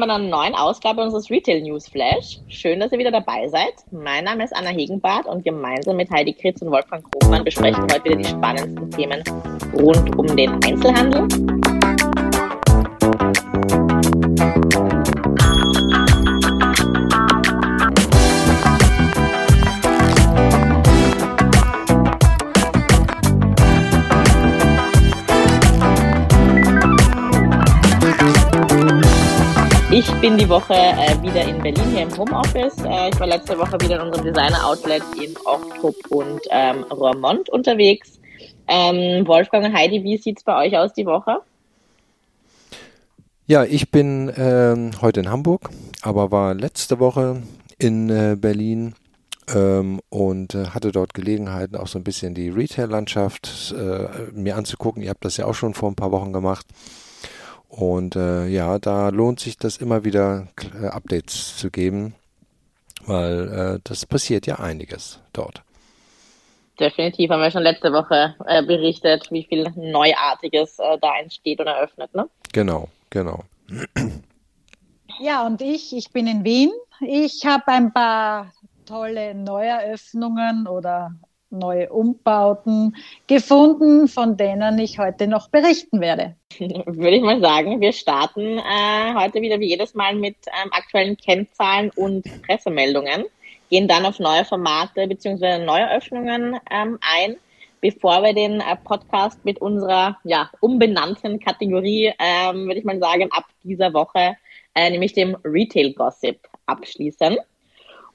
willkommen bei einer neuen Ausgabe unseres Retail News Flash. Schön, dass ihr wieder dabei seid. Mein Name ist Anna Hegenbart und gemeinsam mit Heidi Kritz und Wolfgang Krogmann besprechen wir heute wieder die spannendsten Themen rund um den Einzelhandel. Ich bin die Woche äh, wieder in Berlin hier im Homeoffice. Äh, ich war letzte Woche wieder in unserem Designer-Outlet in Ochtrup und ähm, Roermond unterwegs. Ähm, Wolfgang und Heidi, wie sieht es bei euch aus die Woche? Ja, ich bin ähm, heute in Hamburg, aber war letzte Woche in äh, Berlin ähm, und äh, hatte dort Gelegenheiten, auch so ein bisschen die Retail-Landschaft äh, mir anzugucken. Ihr habt das ja auch schon vor ein paar Wochen gemacht. Und äh, ja, da lohnt sich das immer wieder äh, Updates zu geben, weil äh, das passiert ja einiges dort. Definitiv haben wir schon letzte Woche äh, berichtet, wie viel Neuartiges äh, da entsteht und eröffnet. Ne? Genau, genau. Ja, und ich, ich bin in Wien. Ich habe ein paar tolle Neueröffnungen oder neue Umbauten gefunden, von denen ich heute noch berichten werde. Würde ich mal sagen, wir starten äh, heute wieder wie jedes Mal mit ähm, aktuellen Kennzahlen und Pressemeldungen, gehen dann auf neue Formate bzw. Neueröffnungen ähm, ein, bevor wir den äh, Podcast mit unserer ja, umbenannten Kategorie, ähm, würde ich mal sagen, ab dieser Woche, äh, nämlich dem Retail Gossip abschließen.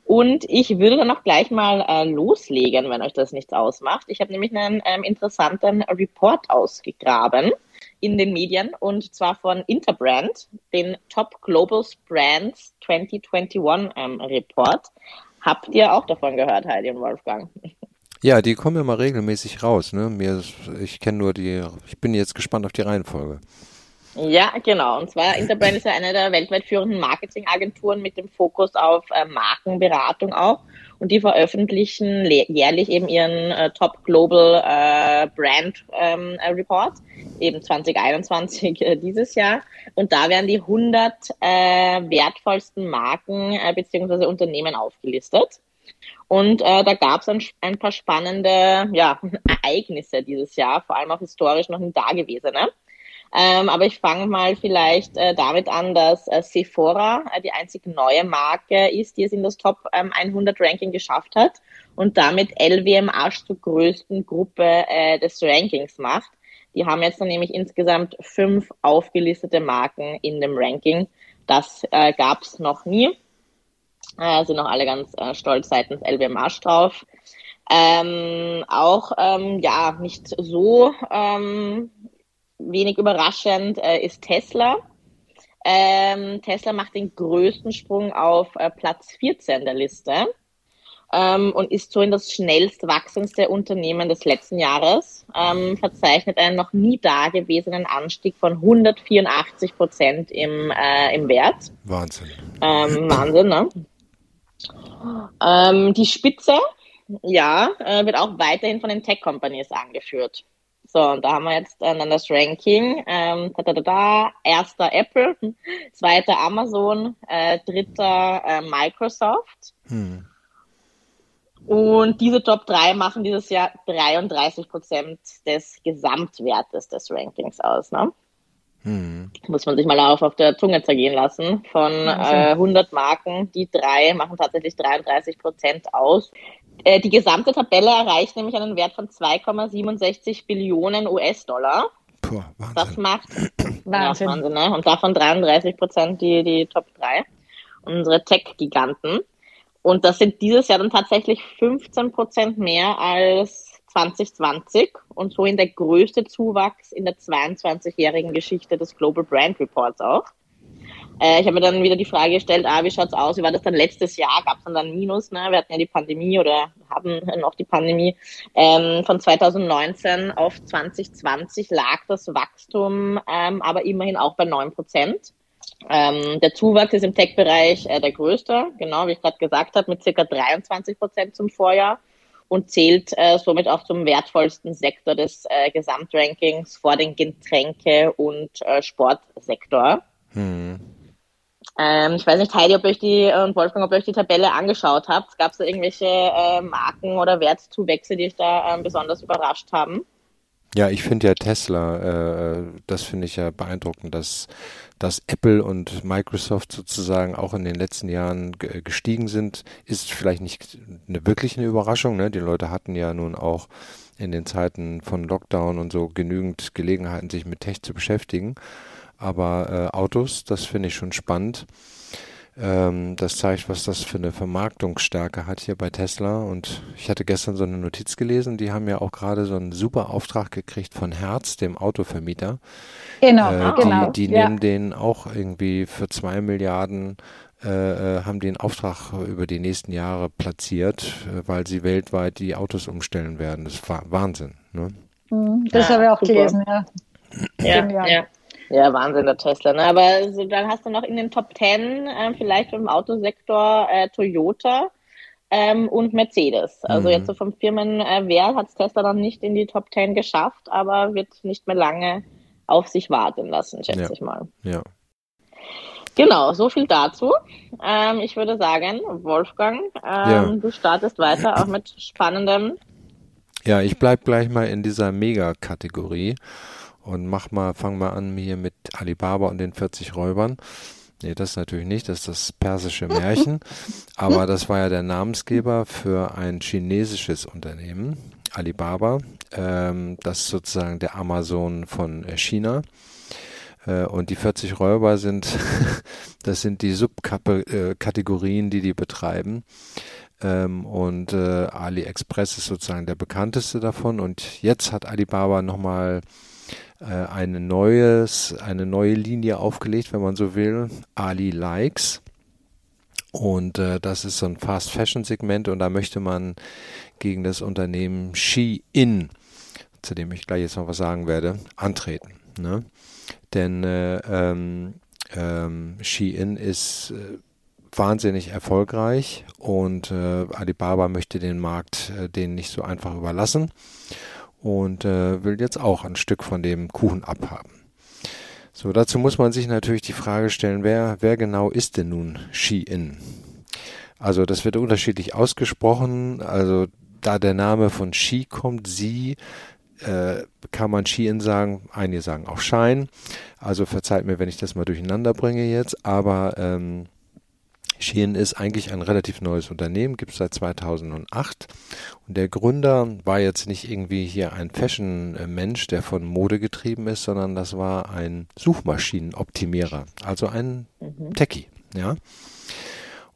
Und ich würde dann auch gleich mal äh, loslegen, wenn euch das nichts ausmacht. Ich habe nämlich einen ähm, interessanten Report ausgegraben in den Medien und zwar von Interbrand, den Top Global Brands 2021 ähm, Report. Habt ihr auch davon gehört, Heidi und Wolfgang? Ja, die kommen immer regelmäßig raus. Ne? Mir, ich kenne nur die, ich bin jetzt gespannt auf die Reihenfolge. Ja, genau. Und zwar Interbrand ist ja eine der weltweit führenden Marketingagenturen mit dem Fokus auf äh, Markenberatung auch. Und die veröffentlichen jährlich eben ihren äh, Top Global äh, Brand ähm, äh, Report, eben 2021 äh, dieses Jahr. Und da werden die 100 äh, wertvollsten Marken äh, beziehungsweise Unternehmen aufgelistet. Und äh, da gab es ein, ein, paar spannende ja, Ereignisse dieses Jahr, vor allem auch historisch noch nie dagewesene. Ähm, aber ich fange mal vielleicht äh, damit an, dass äh, Sephora äh, die einzige neue Marke ist, die es in das Top ähm, 100 Ranking geschafft hat und damit LWMH zur größten Gruppe äh, des Rankings macht. Die haben jetzt dann nämlich insgesamt fünf aufgelistete Marken in dem Ranking. Das äh, gab es noch nie. Äh, sind auch alle ganz äh, stolz seitens LWMH drauf. Ähm, auch ähm, ja nicht so ähm, wenig überraschend äh, ist Tesla. Ähm, Tesla macht den größten Sprung auf äh, Platz 14 der Liste ähm, und ist so in das schnellst wachsendste Unternehmen des letzten Jahres, ähm, verzeichnet einen noch nie dagewesenen Anstieg von 184 Prozent im, äh, im Wert. Wahnsinn. Ähm, Wahnsinn, ne? Ähm, die Spitze, ja, äh, wird auch weiterhin von den Tech-Companies angeführt. So, und da haben wir jetzt dann das Ranking. Ähm, da, da, da, da. Erster Apple, zweiter Amazon, äh, dritter äh, Microsoft. Hm. Und diese Top 3 machen dieses Jahr 33 Prozent des Gesamtwertes des Rankings aus. Ne? Hm. Muss man sich mal auf, auf der Zunge zergehen lassen. Von äh, 100 Marken, die drei machen tatsächlich 33 Prozent aus. Äh, die gesamte Tabelle erreicht nämlich einen Wert von 2,67 Billionen US-Dollar. Das macht Wahnsinn. Ja, Wahnsinn ne? Und davon 33 Prozent die, die Top 3. Unsere Tech-Giganten. Und das sind dieses Jahr dann tatsächlich 15 Prozent mehr als 2020 und so in der größte Zuwachs in der 22-jährigen Geschichte des Global Brand Reports auch. Äh, ich habe mir dann wieder die Frage gestellt, ah, wie schaut's aus? Wie war das dann letztes Jahr? Gab es dann dann Minus? Ne? Wir hatten ja die Pandemie oder haben noch die Pandemie. Ähm, von 2019 auf 2020 lag das Wachstum ähm, aber immerhin auch bei 9 Prozent. Ähm, der Zuwachs ist im Tech-Bereich äh, der größte, genau wie ich gerade gesagt habe, mit circa 23 Prozent zum Vorjahr und zählt äh, somit auch zum wertvollsten Sektor des äh, Gesamtrankings vor den Getränke- und äh, Sportsektor. Hm. Ähm, ich weiß nicht, Heidi, ob euch die und Wolfgang, ob ihr euch die Tabelle angeschaut habt. Gab es da irgendwelche äh, Marken oder Wertzuwächse, die euch da äh, besonders überrascht haben? Ja, ich finde ja Tesla, äh, das finde ich ja beeindruckend, dass, dass Apple und Microsoft sozusagen auch in den letzten Jahren gestiegen sind, ist vielleicht nicht eine wirklich eine Überraschung. Ne? Die Leute hatten ja nun auch in den Zeiten von Lockdown und so genügend Gelegenheiten, sich mit Tech zu beschäftigen. Aber äh, Autos, das finde ich schon spannend. Ähm, das zeigt, was das für eine Vermarktungsstärke hat hier bei Tesla. Und ich hatte gestern so eine Notiz gelesen, die haben ja auch gerade so einen super Auftrag gekriegt von Herz, dem Autovermieter. Genau, äh, die, genau. Die ja. nehmen den auch irgendwie für zwei Milliarden äh, äh, haben den Auftrag über die nächsten Jahre platziert, äh, weil sie weltweit die Autos umstellen werden. Das war Wahnsinn. Ne? Mhm, das ja, habe ich auch super. gelesen, ja. Ja, ja. Ja, Wahnsinn, der Tesla. Ne? Aber so, dann hast du noch in den Top Ten äh, vielleicht im Autosektor äh, Toyota ähm, und Mercedes. Also mhm. jetzt so vom Firmenwert äh, hat es Tesla noch nicht in die Top Ten geschafft, aber wird nicht mehr lange auf sich warten lassen, schätze ja. ich mal. Ja. Genau, so viel dazu. Ähm, ich würde sagen, Wolfgang, ähm, ja. du startest weiter auch mit spannendem. Ja, ich bleibe gleich mal in dieser Mega-Kategorie und mach mal, fang mal an hier mit Alibaba und den 40 Räubern. Nee, das natürlich nicht, das ist das persische Märchen. Aber das war ja der Namensgeber für ein chinesisches Unternehmen, Alibaba. Ähm, das ist sozusagen der Amazon von China. Äh, und die 40 Räuber sind, das sind die Subkategorien, die die betreiben. Ähm, und äh, AliExpress ist sozusagen der bekannteste davon. Und jetzt hat Alibaba nochmal äh, eine neues, eine neue Linie aufgelegt, wenn man so will. Ali Likes. Und äh, das ist so ein Fast Fashion Segment und da möchte man gegen das Unternehmen Shein, zu dem ich gleich jetzt noch was sagen werde, antreten. Ne? denn äh, ähm, ähm, Shein ist äh, wahnsinnig erfolgreich und äh, Alibaba möchte den Markt äh, den nicht so einfach überlassen und äh, will jetzt auch ein Stück von dem Kuchen abhaben. So, dazu muss man sich natürlich die Frage stellen, wer, wer genau ist denn nun Shein? Also das wird unterschiedlich ausgesprochen. Also da der Name von She kommt, sie, äh, kann man Shein sagen, einige sagen auch Shine. Also verzeiht mir, wenn ich das mal durcheinander bringe jetzt, aber ähm, Shein ist eigentlich ein relativ neues Unternehmen, gibt es seit 2008 und der Gründer war jetzt nicht irgendwie hier ein Fashion-Mensch, der von Mode getrieben ist, sondern das war ein Suchmaschinenoptimierer, also ein mhm. Techie, ja.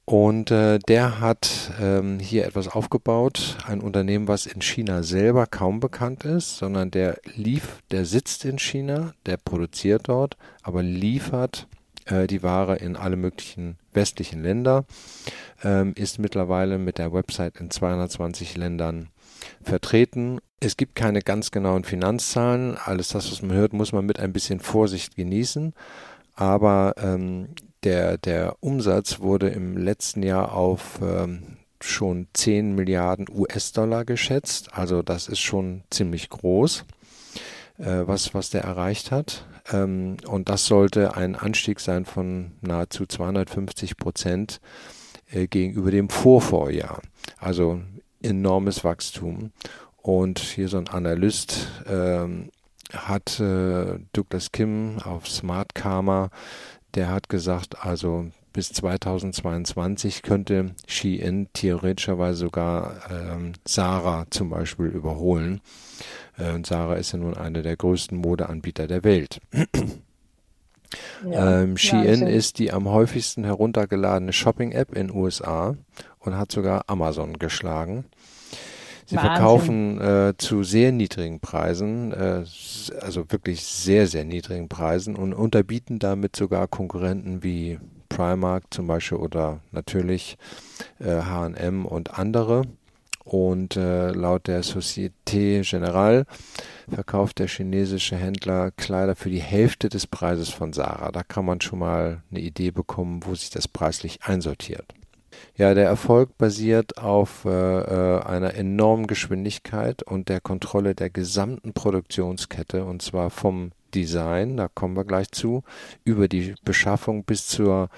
Und äh, der hat ähm, hier etwas aufgebaut, ein Unternehmen, was in China selber kaum bekannt ist, sondern der lief, der sitzt in China, der produziert dort, aber liefert äh, die Ware in alle möglichen westlichen Länder, ähm, ist mittlerweile mit der Website in 220 Ländern vertreten. Es gibt keine ganz genauen Finanzzahlen. Alles das, was man hört, muss man mit ein bisschen Vorsicht genießen. Aber ähm, der, der Umsatz wurde im letzten Jahr auf ähm, schon 10 Milliarden US-Dollar geschätzt. Also das ist schon ziemlich groß, äh, was, was der erreicht hat. Ähm, und das sollte ein Anstieg sein von nahezu 250 Prozent äh, gegenüber dem Vorvorjahr. Also enormes Wachstum. Und hier so ein Analyst ähm, hat äh, Douglas Kim auf Smart Karma der hat gesagt, also bis 2022 könnte Shein theoretischerweise sogar ähm, Sarah zum Beispiel überholen. Äh, und Sarah ist ja nun einer der größten Modeanbieter der Welt. Ja, ähm, Shein ist die am häufigsten heruntergeladene Shopping-App in USA und hat sogar Amazon geschlagen. Sie Wahnsinn. verkaufen äh, zu sehr niedrigen Preisen, äh, also wirklich sehr, sehr niedrigen Preisen und unterbieten damit sogar Konkurrenten wie Primark zum Beispiel oder natürlich äh, H&M und andere. Und äh, laut der Société Générale verkauft der chinesische Händler Kleider für die Hälfte des Preises von Sarah. Da kann man schon mal eine Idee bekommen, wo sich das preislich einsortiert. Ja, der Erfolg basiert auf äh, äh, einer enormen Geschwindigkeit und der Kontrolle der gesamten Produktionskette und zwar vom Design, da kommen wir gleich zu, über die Beschaffung bis zur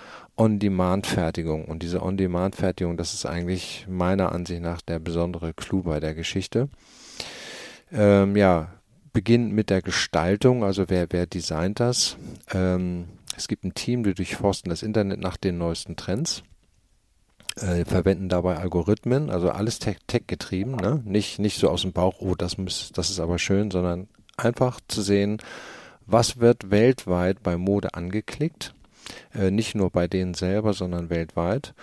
On-Demand-Fertigung. Und diese On-Demand-Fertigung, das ist eigentlich meiner Ansicht nach der besondere Clou bei der Geschichte. Ähm, ja, beginnt mit der Gestaltung, also wer, wer designt das? Ähm, es gibt ein Team, die durchforsten das Internet nach den neuesten Trends. Äh, verwenden dabei Algorithmen, also alles Tech, Tech ne? nicht, nicht so aus dem Bauch, oh, das, muss, das ist aber schön, sondern einfach zu sehen, was wird weltweit bei Mode angeklickt, nicht nur bei denen selber, sondern weltweit,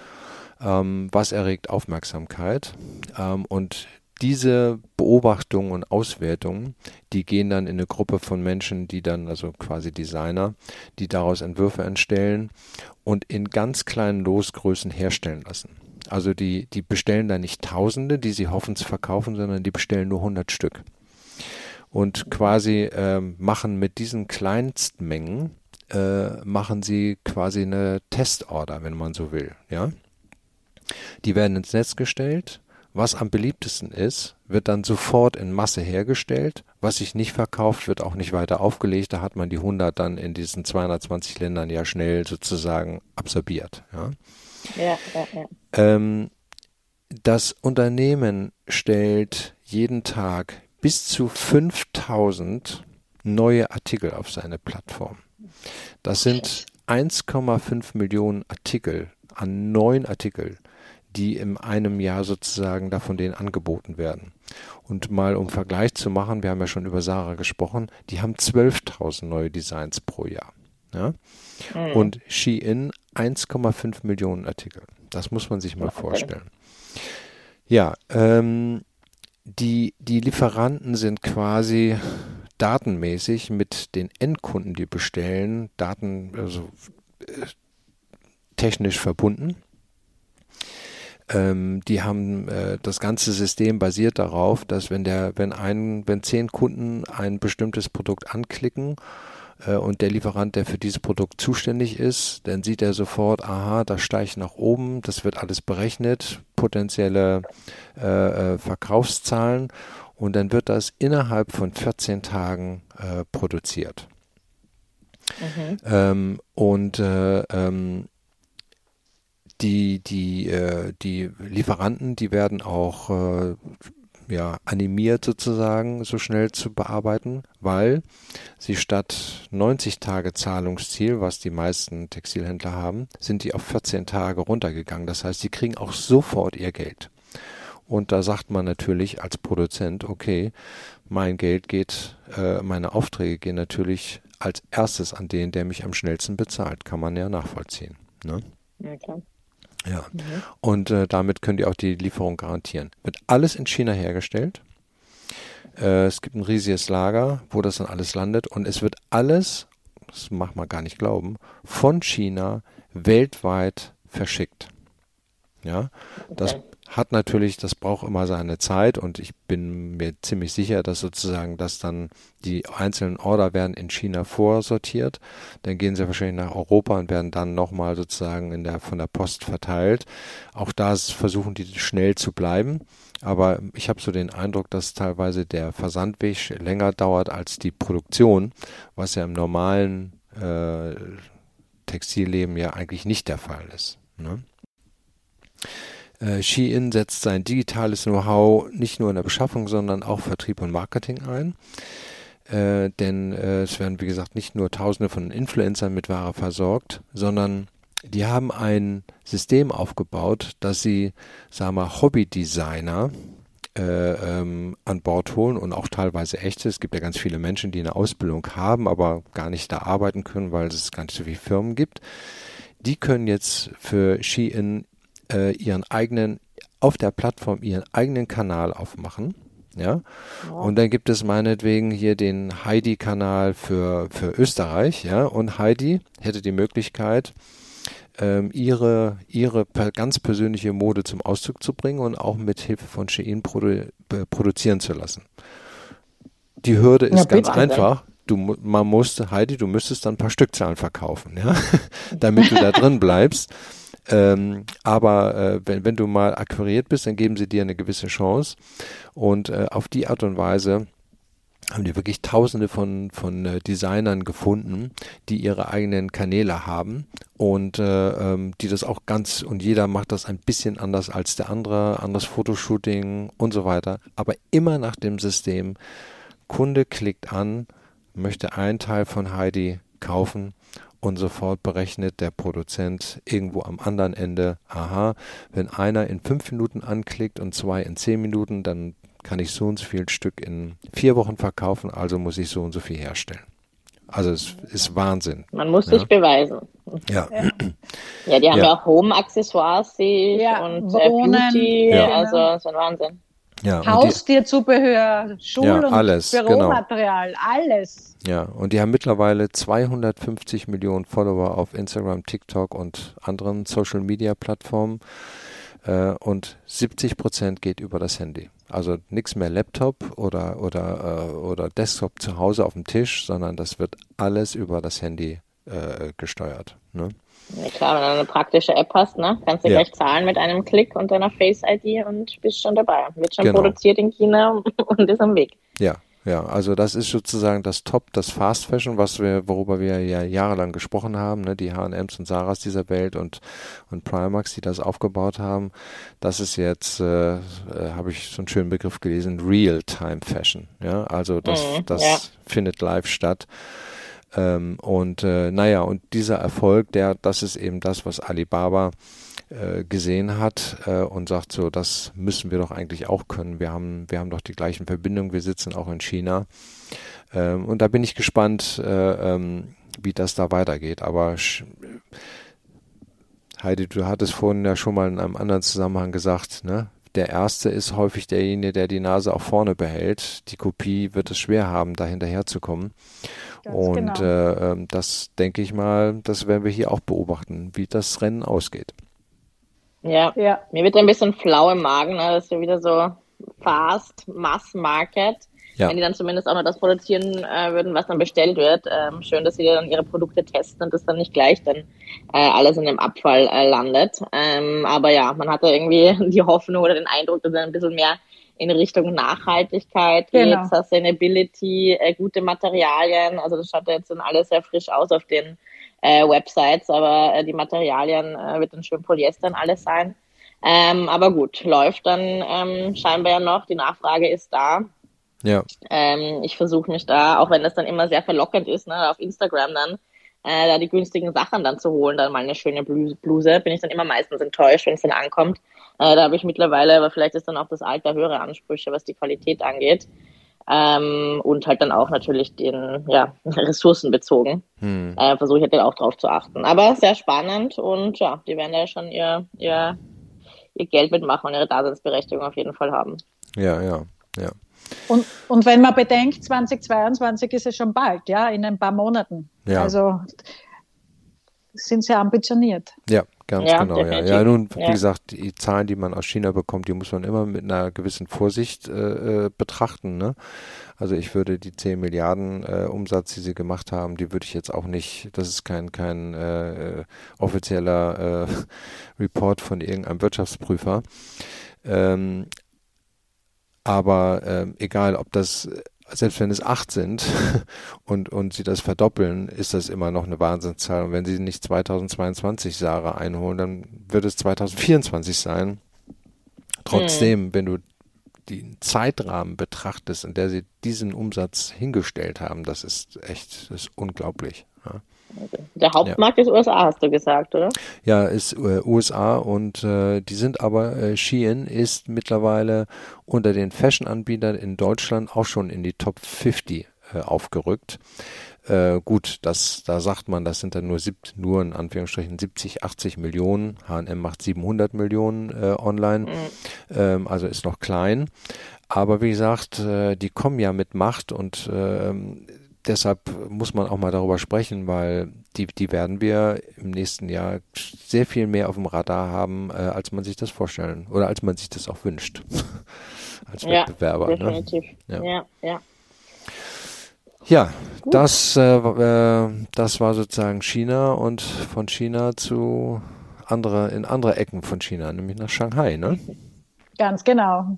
ähm, was erregt Aufmerksamkeit ähm, und diese Beobachtungen und Auswertungen, die gehen dann in eine Gruppe von Menschen, die dann, also quasi Designer, die daraus Entwürfe entstellen und in ganz kleinen Losgrößen herstellen lassen. Also die, die bestellen da nicht Tausende, die sie hoffen zu verkaufen, sondern die bestellen nur 100 Stück. Und quasi äh, machen mit diesen Kleinstmengen, äh, machen sie quasi eine Testorder, wenn man so will. Ja? Die werden ins Netz gestellt was am beliebtesten ist, wird dann sofort in Masse hergestellt. Was sich nicht verkauft, wird auch nicht weiter aufgelegt. Da hat man die 100 dann in diesen 220 Ländern ja schnell sozusagen absorbiert. Ja, ja, ja. ja. Ähm, das Unternehmen stellt jeden Tag bis zu 5000 neue Artikel auf seine Plattform. Das sind 1,5 Millionen Artikel an neuen Artikeln die in einem Jahr sozusagen davon denen angeboten werden. Und mal um Vergleich zu machen, wir haben ja schon über Sarah gesprochen, die haben 12.000 neue Designs pro Jahr. Ja? Mhm. Und Shein 1,5 Millionen Artikel. Das muss man sich mal okay. vorstellen. Ja, ähm, die, die Lieferanten sind quasi datenmäßig mit den Endkunden, die bestellen, Daten, also äh, technisch verbunden. Ähm, die haben äh, das ganze System basiert darauf, dass wenn der, wenn ein, wenn zehn Kunden ein bestimmtes Produkt anklicken äh, und der Lieferant, der für dieses Produkt zuständig ist, dann sieht er sofort, aha, das steigt nach oben, das wird alles berechnet, potenzielle äh, äh Verkaufszahlen und dann wird das innerhalb von 14 Tagen äh, produziert. Mhm. Ähm, und äh, ähm, die, die, äh, die Lieferanten, die werden auch äh, ja, animiert sozusagen, so schnell zu bearbeiten, weil sie statt 90 Tage Zahlungsziel, was die meisten Textilhändler haben, sind die auf 14 Tage runtergegangen. Das heißt, sie kriegen auch sofort ihr Geld. Und da sagt man natürlich als Produzent, okay, mein Geld geht, äh, meine Aufträge gehen natürlich als erstes an den, der mich am schnellsten bezahlt. Kann man ja nachvollziehen. Ne? Ja, klar. Ja. Mhm. Und äh, damit können die auch die Lieferung garantieren. Wird alles in China hergestellt. Äh, es gibt ein riesiges Lager, wo das dann alles landet. Und es wird alles, das macht man gar nicht glauben, von China weltweit verschickt. Ja, das okay hat natürlich, das braucht immer seine Zeit und ich bin mir ziemlich sicher, dass sozusagen das dann die einzelnen Order werden in China vorsortiert, dann gehen sie wahrscheinlich nach Europa und werden dann nochmal sozusagen in der von der Post verteilt. Auch da versuchen die schnell zu bleiben, aber ich habe so den Eindruck, dass teilweise der Versandweg länger dauert als die Produktion, was ja im normalen äh, Textilleben ja eigentlich nicht der Fall ist. Ne? Äh, Shein setzt sein digitales Know-how nicht nur in der Beschaffung, sondern auch Vertrieb und Marketing ein. Äh, denn äh, es werden, wie gesagt, nicht nur Tausende von Influencern mit Ware versorgt, sondern die haben ein System aufgebaut, dass sie, sagen wir, Hobbydesigner äh, ähm, an Bord holen und auch teilweise echte. Es gibt ja ganz viele Menschen, die eine Ausbildung haben, aber gar nicht da arbeiten können, weil es ganz so viele Firmen gibt. Die können jetzt für Shein äh, ihren eigenen, auf der Plattform ihren eigenen Kanal aufmachen. Ja. ja. Und dann gibt es meinetwegen hier den Heidi-Kanal für, für Österreich, ja. Und Heidi hätte die Möglichkeit, ähm, ihre, ihre ganz persönliche Mode zum Ausdruck zu bringen und auch mit Hilfe von Shein produ produzieren zu lassen. Die Hürde ist ja, ganz einfach. Du, man musste, Heidi, du müsstest dann ein paar Stückzahlen verkaufen, ja, damit du da drin bleibst. Ähm, aber äh, wenn, wenn du mal akquiriert bist, dann geben sie dir eine gewisse Chance. Und äh, auf die Art und Weise haben die wirklich tausende von, von äh, Designern gefunden, die ihre eigenen Kanäle haben und äh, ähm, die das auch ganz und jeder macht das ein bisschen anders als der andere, anderes Fotoshooting und so weiter, aber immer nach dem System Kunde klickt an, möchte einen Teil von Heidi kaufen und sofort berechnet der Produzent irgendwo am anderen Ende, aha, wenn einer in fünf Minuten anklickt und zwei in zehn Minuten, dann kann ich so und so viel Stück in vier Wochen verkaufen, also muss ich so und so viel herstellen. Also es ist Wahnsinn. Man muss ja. sich beweisen. Ja. Ja, die haben ja, ja auch Home-Accessoires ja, und äh, Beauty. Ja. Also es ist ein Wahnsinn. Ja, Haustierzubehör, Schul- ja, alles, und genau. Büromaterial, genau. alles. Ja, und die haben mittlerweile 250 Millionen Follower auf Instagram, TikTok und anderen Social-Media-Plattformen. Äh, und 70 Prozent geht über das Handy. Also nichts mehr Laptop oder, oder, äh, oder Desktop zu Hause auf dem Tisch, sondern das wird alles über das Handy äh, gesteuert. Ne? Ja, klar, wenn du eine praktische App hast, ne, kannst du ja. gleich zahlen mit einem Klick und deiner Face-ID und bist schon dabei. Wird schon genau. produziert in China und ist am Weg. Ja, ja, also das ist sozusagen das Top, das Fast Fashion, was wir, worüber wir ja jahrelang gesprochen haben, ne, die H&M's und Saras dieser Welt und und Primax, die das aufgebaut haben. Das ist jetzt, äh, äh, habe ich so einen schönen Begriff gelesen, Real-Time Fashion. Ja, also das, mhm, das ja. findet live statt. Ähm, und äh, naja, und dieser Erfolg, der, das ist eben das, was Alibaba äh, gesehen hat äh, und sagt so, das müssen wir doch eigentlich auch können. Wir haben, wir haben doch die gleichen Verbindungen, wir sitzen auch in China. Ähm, und da bin ich gespannt, äh, ähm, wie das da weitergeht. Aber Heidi, du hattest vorhin ja schon mal in einem anderen Zusammenhang gesagt, ne? Der erste ist häufig derjenige, der die Nase auch vorne behält. Die Kopie wird es schwer haben, da hinterherzukommen. und genau. äh, ähm, das denke ich mal, das werden wir hier auch beobachten, wie das Rennen ausgeht. Ja. ja. Mir wird ein bisschen flau im Magen, ne? das ist ja wieder so Fast Mass Market. Ja. Wenn die dann zumindest auch noch das produzieren äh, würden, was dann bestellt wird. Ähm, schön, dass sie dann ihre Produkte testen und das dann nicht gleich dann äh, alles in dem Abfall äh, landet. Ähm, aber ja, man hatte irgendwie die Hoffnung oder den Eindruck, dass es ein bisschen mehr in Richtung Nachhaltigkeit geht, genau. Sustainability, äh, gute Materialien. Also das schaut jetzt dann alles sehr frisch aus auf den äh, Websites, aber äh, die Materialien äh, wird dann schön Polyester und alles sein. Ähm, aber gut, läuft dann ähm, scheinbar ja noch. Die Nachfrage ist da. Ja. Ähm, ich versuche mich da, auch wenn das dann immer sehr verlockend ist, ne, auf Instagram dann, äh, da die günstigen Sachen dann zu holen, dann mal eine schöne Bluse, bin ich dann immer meistens enttäuscht, wenn es dann ankommt. Äh, da habe ich mittlerweile, aber vielleicht ist dann auch das Alter höhere Ansprüche, was die Qualität angeht ähm, und halt dann auch natürlich den ja, Ressourcen bezogen. Hm. Äh, Versuche ich halt auch drauf zu achten. Aber sehr spannend und ja, die werden ja schon ihr, ihr, ihr Geld mitmachen und ihre Daseinsberechtigung auf jeden Fall haben. Ja, ja, ja. Und, und wenn man bedenkt, 2022 ist es schon bald, ja, in ein paar Monaten. Ja. Also sind sehr ambitioniert. Ja, ganz ja, genau. Ja. ja, nun, wie ja. gesagt, die Zahlen, die man aus China bekommt, die muss man immer mit einer gewissen Vorsicht äh, äh betrachten. Ne? Also ich würde die 10 Milliarden äh, Umsatz, die sie gemacht haben, die würde ich jetzt auch nicht, das ist kein, kein äh, offizieller äh, Report von irgendeinem Wirtschaftsprüfer. Ähm, aber ähm, egal, ob das selbst wenn es acht sind und, und sie das verdoppeln, ist das immer noch eine Wahnsinnszahl. Und wenn sie nicht 2022 Sarah einholen, dann wird es 2024 sein. Trotzdem, hm. wenn du den Zeitrahmen betrachtest, in der sie diesen Umsatz hingestellt haben, das ist echt, das ist unglaublich. Ja. Der Hauptmarkt ja. ist USA, hast du gesagt, oder? Ja, ist äh, USA und äh, die sind aber, äh, Shein ist mittlerweile unter den Fashion-Anbietern in Deutschland auch schon in die Top 50 äh, aufgerückt. Äh, gut, das, da sagt man, das sind dann nur, sieb, nur in Anführungsstrichen 70, 80 Millionen. H&M macht 700 Millionen äh, online, mhm. ähm, also ist noch klein. Aber wie gesagt, äh, die kommen ja mit Macht und ähm, deshalb muss man auch mal darüber sprechen, weil die, die werden wir im nächsten Jahr sehr viel mehr auf dem Radar haben, äh, als man sich das vorstellen oder als man sich das auch wünscht. als ja, Wettbewerber. Ne? Definitiv. Ne? Ja, ja. ja. Ja, das, äh, äh, das war sozusagen China und von China zu andere, in andere Ecken von China, nämlich nach Shanghai, ne? Ganz genau.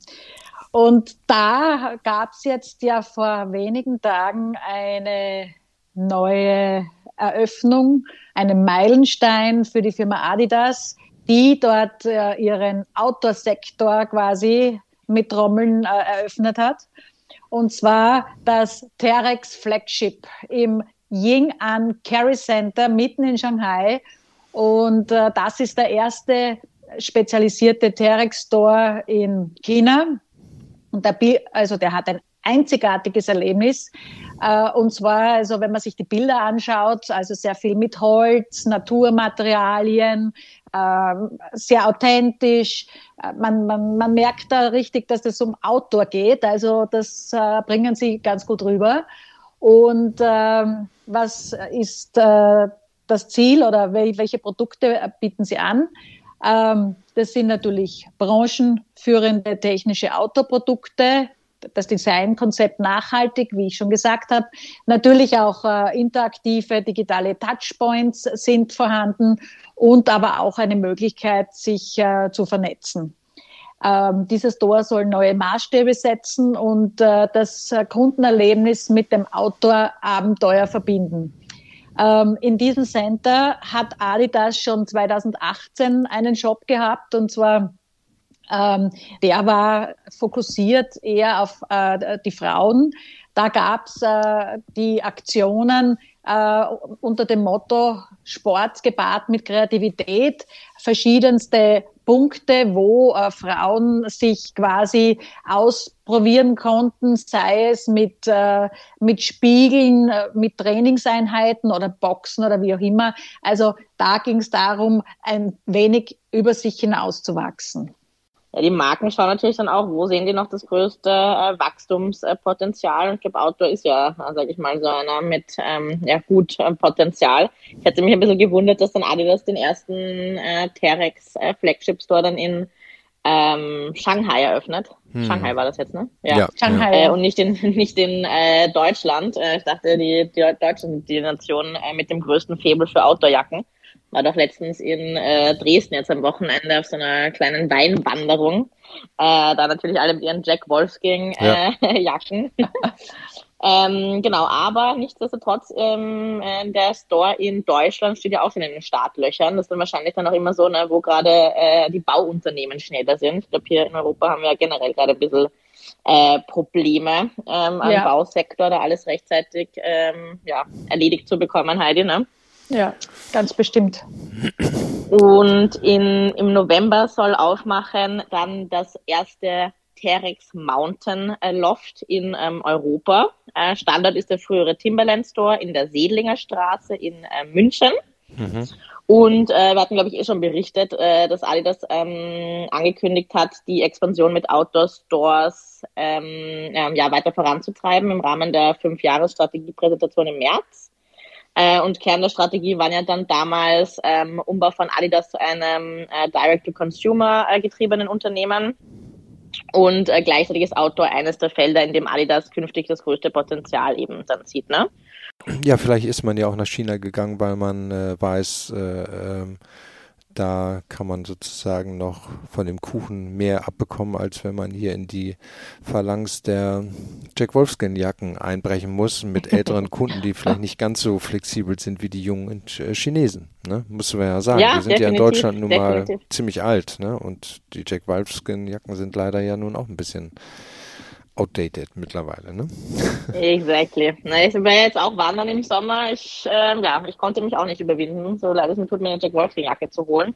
Und da gab es jetzt ja vor wenigen Tagen eine neue Eröffnung, einem Meilenstein für die Firma Adidas, die dort äh, ihren Outdoor-Sektor quasi mit Trommeln äh, eröffnet hat. Und zwar das Terex Flagship im Ying'an Carry Center mitten in Shanghai. Und äh, das ist der erste spezialisierte Terex Store in China. Und der, also der hat ein einzigartiges Erlebnis. Äh, und zwar, also wenn man sich die Bilder anschaut, also sehr viel mit Holz, Naturmaterialien, äh, sehr authentisch. Äh, man, man, man merkt da richtig, dass es um Outdoor geht. Also das bringen sie ganz gut rüber. Und ähm, was ist das Ziel oder welche Produkte bieten sie an? Ähm, das sind natürlich branchenführende technische Autoprodukte, das Designkonzept nachhaltig, wie ich schon gesagt habe. Natürlich auch äh, interaktive digitale Touchpoints sind vorhanden und aber auch eine Möglichkeit, sich äh, zu vernetzen. Ähm, dieses Tor soll neue Maßstäbe setzen und äh, das Kundenerlebnis mit dem Outdoor-Abenteuer verbinden. Ähm, in diesem Center hat Adidas schon 2018 einen Shop gehabt und zwar ähm, der war fokussiert eher auf äh, die Frauen. Da gab's äh, die Aktionen äh, unter dem Motto Sport gepaart mit Kreativität, verschiedenste Punkte, wo äh, Frauen sich quasi ausprobieren konnten, sei es mit, äh, mit Spiegeln, äh, mit Trainingseinheiten oder Boxen oder wie auch immer. Also da ging es darum, ein wenig über sich hinauszuwachsen. Ja, die Marken schauen natürlich dann auch, wo sehen die noch das größte äh, Wachstumspotenzial. Und ich glaube, Outdoor ist ja, sage ich mal, so einer mit ähm, ja, gut äh, Potenzial. Ich hätte mich ein bisschen gewundert, dass dann Adidas den ersten äh, Terex äh, Flagship Store dann in ähm, Shanghai eröffnet. Hm. Shanghai war das jetzt, ne? Ja, ja Shanghai. Äh, und nicht in, nicht in äh, Deutschland. Äh, ich dachte, die, die Deutschen sind die Nation äh, mit dem größten Febel für Outdoorjacken war doch letztens in äh, Dresden jetzt am Wochenende auf so einer kleinen Weinwanderung. Äh, da natürlich alle mit ihren Jack Wolfsking äh, ja. Jacken. ähm, genau, aber nichtsdestotrotz, ähm, äh, der Store in Deutschland steht ja auch schon in den Startlöchern. Das ist dann wahrscheinlich dann auch immer so, ne, wo gerade äh, die Bauunternehmen schneller sind. Ich glaube, hier in Europa haben wir ja generell gerade ein bisschen äh, Probleme ähm, am ja. Bausektor, da alles rechtzeitig ähm, ja, erledigt zu bekommen, Heidi. Ne? Ja, ganz bestimmt. Und in, im November soll aufmachen dann das erste Terex Mountain äh, Loft in ähm, Europa. Äh, Standort ist der frühere Timberland Store in der Sedlinger Straße in äh, München. Mhm. Und äh, wir hatten, glaube ich, eh schon berichtet, äh, dass Adidas ähm, angekündigt hat, die Expansion mit Outdoor-Stores ähm, ähm, ja, weiter voranzutreiben im Rahmen der Fünf-Jahres-Strategie-Präsentation im März. Äh, und Kern der Strategie waren ja dann damals ähm, Umbau von Adidas zu einem äh, Direct-to-Consumer äh, getriebenen Unternehmen und äh, gleichzeitig ist Outdoor eines der Felder, in dem Adidas künftig das größte Potenzial eben dann sieht. Ne? Ja, vielleicht ist man ja auch nach China gegangen, weil man äh, weiß, äh, ähm, da kann man sozusagen noch von dem Kuchen mehr abbekommen, als wenn man hier in die Phalanx der Jack Wolfskin Jacken einbrechen muss mit älteren Kunden, die vielleicht nicht ganz so flexibel sind wie die jungen äh, Chinesen. Ne? Muss man ja sagen. Ja, die sind ja in Deutschland nun definitiv. mal ziemlich alt. Ne? Und die Jack Wolfskin Jacken sind leider ja nun auch ein bisschen outdated mittlerweile, ne? Exactly. Ich war jetzt auch wandern im Sommer. Ich, äh, ja, ich konnte mich auch nicht überwinden, so leid es mir tut, mir eine Jack Wolfskin Jacke zu holen.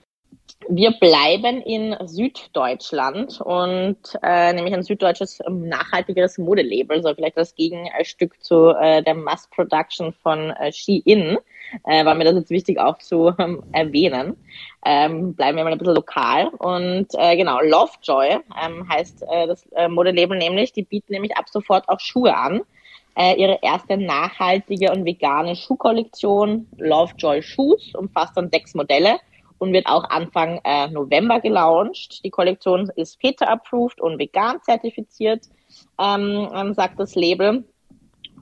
Wir bleiben in Süddeutschland und äh, nämlich ein süddeutsches ähm, nachhaltigeres Modelabel, so vielleicht das Gegenstück zu äh, der Mass Production von äh, Shein äh, war mir das jetzt wichtig auch zu ähm, erwähnen. Ähm, bleiben wir mal ein bisschen lokal. Und äh, genau, Lovejoy ähm, heißt äh, das äh, Modelabel nämlich. Die bieten nämlich ab sofort auch Schuhe an. Äh, ihre erste nachhaltige und vegane Schuhkollektion Lovejoy Shoes umfasst dann sechs Modelle und wird auch Anfang äh, November gelauncht. Die Kollektion ist PETA-approved und vegan zertifiziert, ähm, ähm sagt das Label.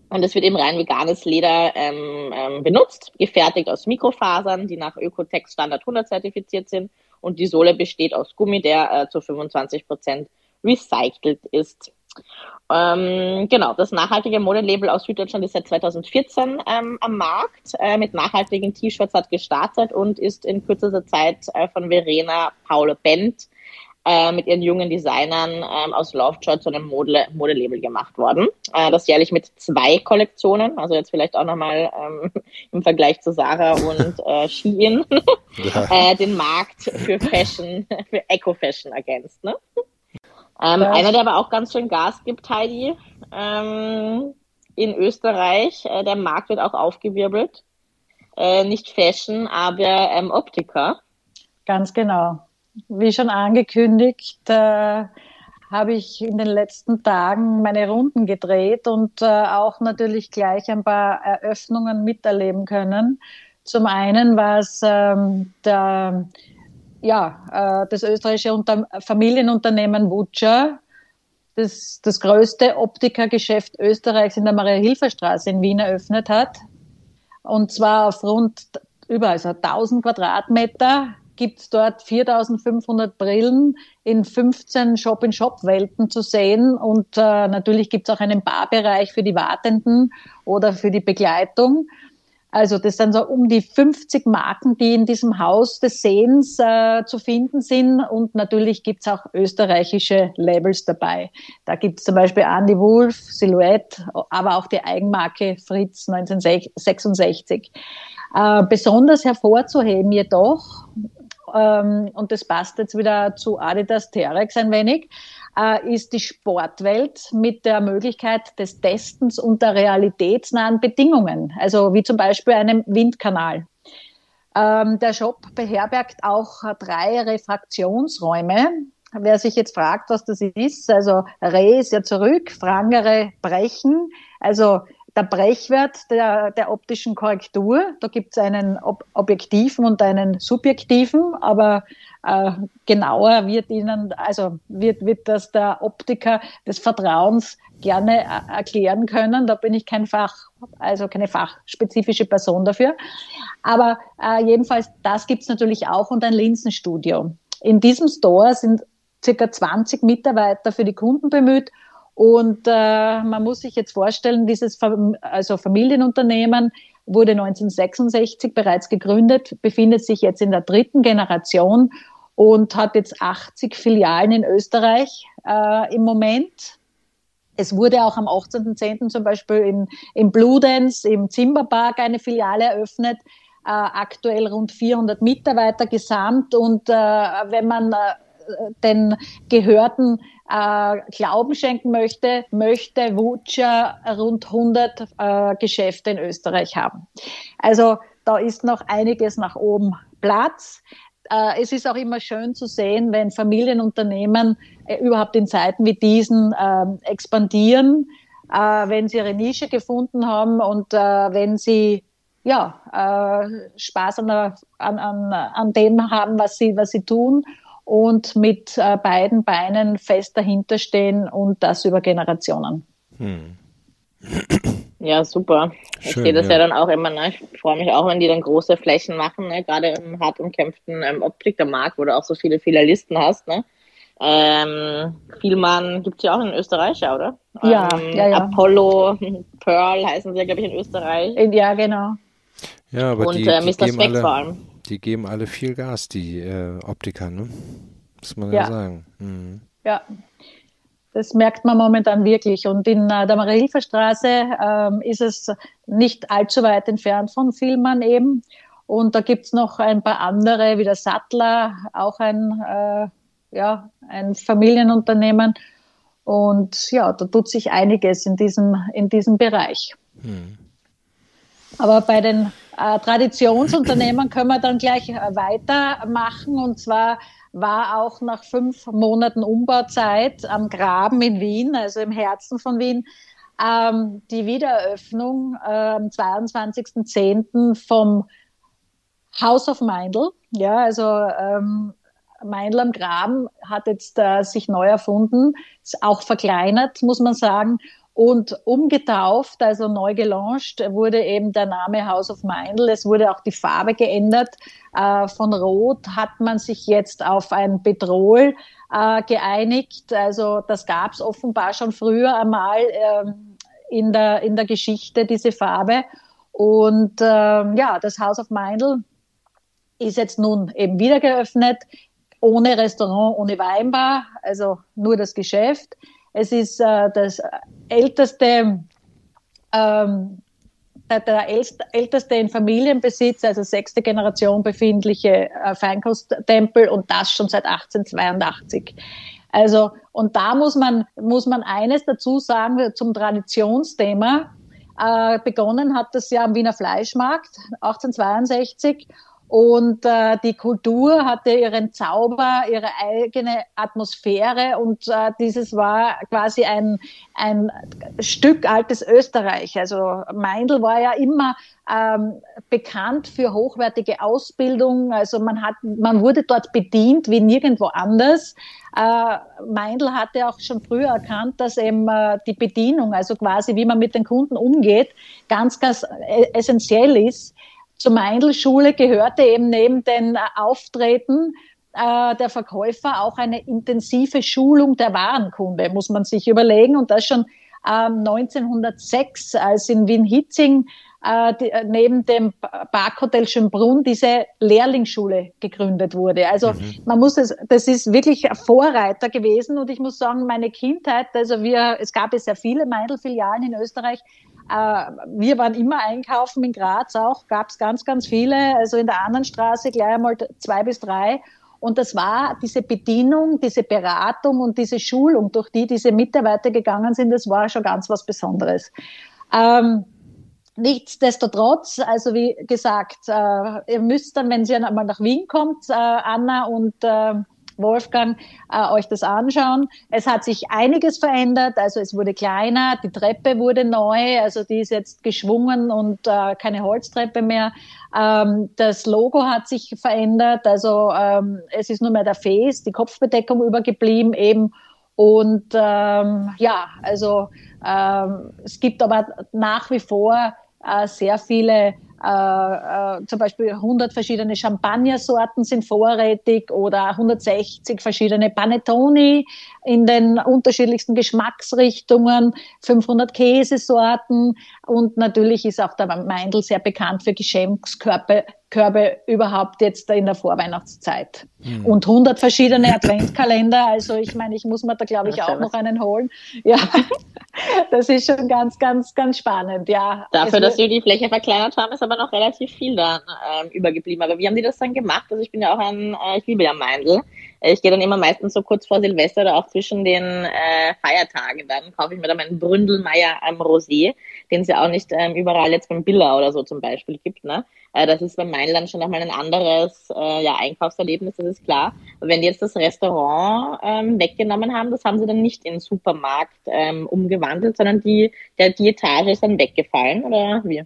Und es wird eben rein veganes Leder ähm, ähm, benutzt, gefertigt aus Mikrofasern, die nach Ökotex Standard 100 zertifiziert sind. Und die Sohle besteht aus Gummi, der äh, zu 25 Prozent recycelt ist. Ähm, genau, das nachhaltige Modelabel aus Süddeutschland ist seit 2014 ähm, am Markt. Äh, mit nachhaltigen T-Shirts hat gestartet und ist in kürzester Zeit äh, von Verena Paul Bent äh, mit ihren jungen Designern ähm, aus Lovejoy zu einem Mode Modelabel gemacht worden. Äh, das jährlich mit zwei Kollektionen, also jetzt vielleicht auch nochmal ähm, im Vergleich zu Sarah und äh, Shein, äh, den Markt für Fashion, für Eco-Fashion ergänzt. Ne? Ähm, einer, der aber auch ganz schön Gas gibt, Heidi, ähm, in Österreich, äh, der Markt wird auch aufgewirbelt. Äh, nicht Fashion, aber ähm, Optiker. Ganz genau wie schon angekündigt, äh, habe ich in den letzten Tagen meine Runden gedreht und äh, auch natürlich gleich ein paar Eröffnungen miterleben können. Zum einen war es ähm, der, ja, äh, das österreichische Unter Familienunternehmen Butcher, das das größte Optikergeschäft Österreichs in der Maria-Hilfer-Straße in Wien eröffnet hat. Und zwar auf rund über also 1000 Quadratmeter gibt es dort 4500 Brillen in 15 Shop-in-Shop-Welten zu sehen. Und äh, natürlich gibt es auch einen Barbereich für die Wartenden oder für die Begleitung. Also das sind so um die 50 Marken, die in diesem Haus des Sehens äh, zu finden sind. Und natürlich gibt's auch österreichische Labels dabei. Da gibt's zum Beispiel Andy Wolf, Silhouette, aber auch die Eigenmarke Fritz 1966. Äh, besonders hervorzuheben jedoch ähm, und das passt jetzt wieder zu Adidas Terex ein wenig, äh, ist die Sportwelt mit der Möglichkeit des Testens unter realitätsnahen Bedingungen, also wie zum Beispiel einem Windkanal. Ähm, der Shop beherbergt auch drei Refraktionsräume. Wer sich jetzt fragt, was das ist, also Re ist ja zurück, Frangere brechen, also der Brechwert der, der optischen Korrektur. Da gibt es einen ob objektiven und einen subjektiven, aber äh, genauer wird Ihnen, also wird, wird das der Optiker des Vertrauens gerne äh, erklären können. Da bin ich kein Fach, also keine fachspezifische Person dafür. Aber äh, jedenfalls, das gibt es natürlich auch und ein Linsenstudio. In diesem Store sind circa 20 Mitarbeiter für die Kunden bemüht und äh, man muss sich jetzt vorstellen, dieses also Familienunternehmen wurde 1966 bereits gegründet, befindet sich jetzt in der dritten Generation und hat jetzt 80 Filialen in Österreich äh, im Moment. Es wurde auch am 18.10. zum Beispiel in, in Bludenz, im Zimmerpark eine Filiale eröffnet. Äh, aktuell rund 400 Mitarbeiter gesamt. Und äh, wenn man äh, den Gehörten äh, Glauben schenken möchte, möchte Wutscher rund 100 äh, Geschäfte in Österreich haben. Also da ist noch einiges nach oben Platz. Äh, es ist auch immer schön zu sehen, wenn Familienunternehmen äh, überhaupt in Zeiten wie diesen ähm, expandieren, äh, wenn sie ihre Nische gefunden haben und äh, wenn sie ja, Spaß an, an, an dem haben, was sie, was sie tun und mit äh, beiden Beinen fest dahinter stehen und das über Generationen. Hm. Ja, super. Schön, ich sehe das ja. ja. dann auch immer. Ne? Ich freue mich auch, wenn die dann große Flächen machen, ne? gerade im hart umkämpften ähm, Optikermarkt, wo du auch so viele Filialisten hast. Ne? Ähm, Vielmann gibt es ja auch in Österreich, oder? Ja, ähm, ja, ja. Apollo, Pearl heißen sie ja, glaube ich, in Österreich. Ja, genau. Ja, aber Und die, äh, Mr. Speck vor allem die geben alle viel Gas, die äh, Optiker, ne? Muss man ja, ja sagen. Mhm. Ja, das merkt man momentan wirklich. Und in äh, der Marie-Hilfer-Straße ähm, ist es nicht allzu weit entfernt von Vielmann eben. Und da gibt es noch ein paar andere, wie der Sattler, auch ein, äh, ja, ein Familienunternehmen. Und ja, da tut sich einiges in diesem, in diesem Bereich. Hm. Aber bei den äh, Traditionsunternehmen können wir dann gleich äh, weitermachen. Und zwar war auch nach fünf Monaten Umbauzeit am Graben in Wien, also im Herzen von Wien, ähm, die Wiedereröffnung äh, am 22.10. vom House of Meindl. Ja, also ähm, Meindl am Graben hat jetzt äh, sich neu erfunden, ist auch verkleinert, muss man sagen. Und umgetauft, also neu gelauncht, wurde eben der Name House of Meindl. Es wurde auch die Farbe geändert. Äh, von Rot hat man sich jetzt auf ein Petrol äh, geeinigt. Also das gab es offenbar schon früher einmal äh, in, der, in der Geschichte, diese Farbe. Und ähm, ja, das House of Meindl ist jetzt nun eben wieder geöffnet, ohne Restaurant, ohne Weinbar, also nur das Geschäft. Es ist äh, das älteste, ähm, der, der älteste in Familienbesitz, also sechste Generation befindliche äh, Feinkosttempel und das schon seit 1882. Also, und da muss man, muss man eines dazu sagen zum Traditionsthema. Äh, begonnen hat das ja am Wiener Fleischmarkt 1862 und äh, die Kultur hatte ihren Zauber, ihre eigene Atmosphäre und äh, dieses war quasi ein, ein Stück altes Österreich. Also Meindl war ja immer ähm, bekannt für hochwertige Ausbildung. Also man hat, man wurde dort bedient wie nirgendwo anders. Äh, Meindl hatte auch schon früher erkannt, dass eben äh, die Bedienung, also quasi wie man mit den Kunden umgeht, ganz, ganz äh, essentiell ist zur Meindl-Schule gehörte eben neben den äh, Auftreten äh, der Verkäufer auch eine intensive Schulung der Warenkunde, muss man sich überlegen. Und das schon ähm, 1906, als in Wien-Hitzing äh, die, neben dem Parkhotel Schönbrunn diese Lehrlingsschule gegründet wurde. Also mhm. man muss das, das ist wirklich ein Vorreiter gewesen und ich muss sagen, meine Kindheit, also wir, es gab ja sehr viele Meindl-Filialen in Österreich, wir waren immer einkaufen in Graz auch, gab es ganz, ganz viele. Also in der anderen Straße gleich einmal zwei bis drei. Und das war diese Bedienung, diese Beratung und diese Schulung, durch die diese Mitarbeiter gegangen sind, das war schon ganz was Besonderes. Ähm, nichtsdestotrotz, also wie gesagt, äh, ihr müsst dann, wenn Sie einmal nach Wien kommt, äh, Anna und äh, Wolfgang, äh, euch das anschauen. Es hat sich einiges verändert, also es wurde kleiner, die Treppe wurde neu, also die ist jetzt geschwungen und äh, keine Holztreppe mehr. Ähm, das Logo hat sich verändert, also ähm, es ist nur mehr der Face, die Kopfbedeckung übergeblieben eben. Und ähm, ja, also ähm, es gibt aber nach wie vor äh, sehr viele äh, äh, zum Beispiel 100 verschiedene Champagnersorten sind vorrätig oder 160 verschiedene Panettoni in den unterschiedlichsten Geschmacksrichtungen, 500 Käsesorten. Und natürlich ist auch der Meindl sehr bekannt für Geschenkkörbe Körbe überhaupt jetzt in der Vorweihnachtszeit. Mhm. Und 100 verschiedene Adventkalender. Also ich meine, ich muss mir da glaube ich auch noch einen holen. Ja, das ist schon ganz, ganz, ganz spannend. Ja. Dafür, dass Sie die Fläche verkleinert haben, ist aber noch relativ viel da ähm, übergeblieben. Aber wie haben die das dann gemacht? Also ich bin ja auch ein, äh, ich liebe ja Meindl. Ich gehe dann immer meistens so kurz vor Silvester oder auch zwischen den äh, Feiertagen. Dann kaufe ich mir dann meinen Bründelmeier am Rosé, den es ja auch nicht ähm, überall jetzt beim Billa oder so zum Beispiel gibt. Ne? Äh, das ist beim Mainland schon nochmal ein anderes äh, ja, Einkaufserlebnis, das ist klar. Wenn die jetzt das Restaurant ähm, weggenommen haben, das haben sie dann nicht in den Supermarkt ähm, umgewandelt, sondern die, der, die Etage ist dann weggefallen, oder wie?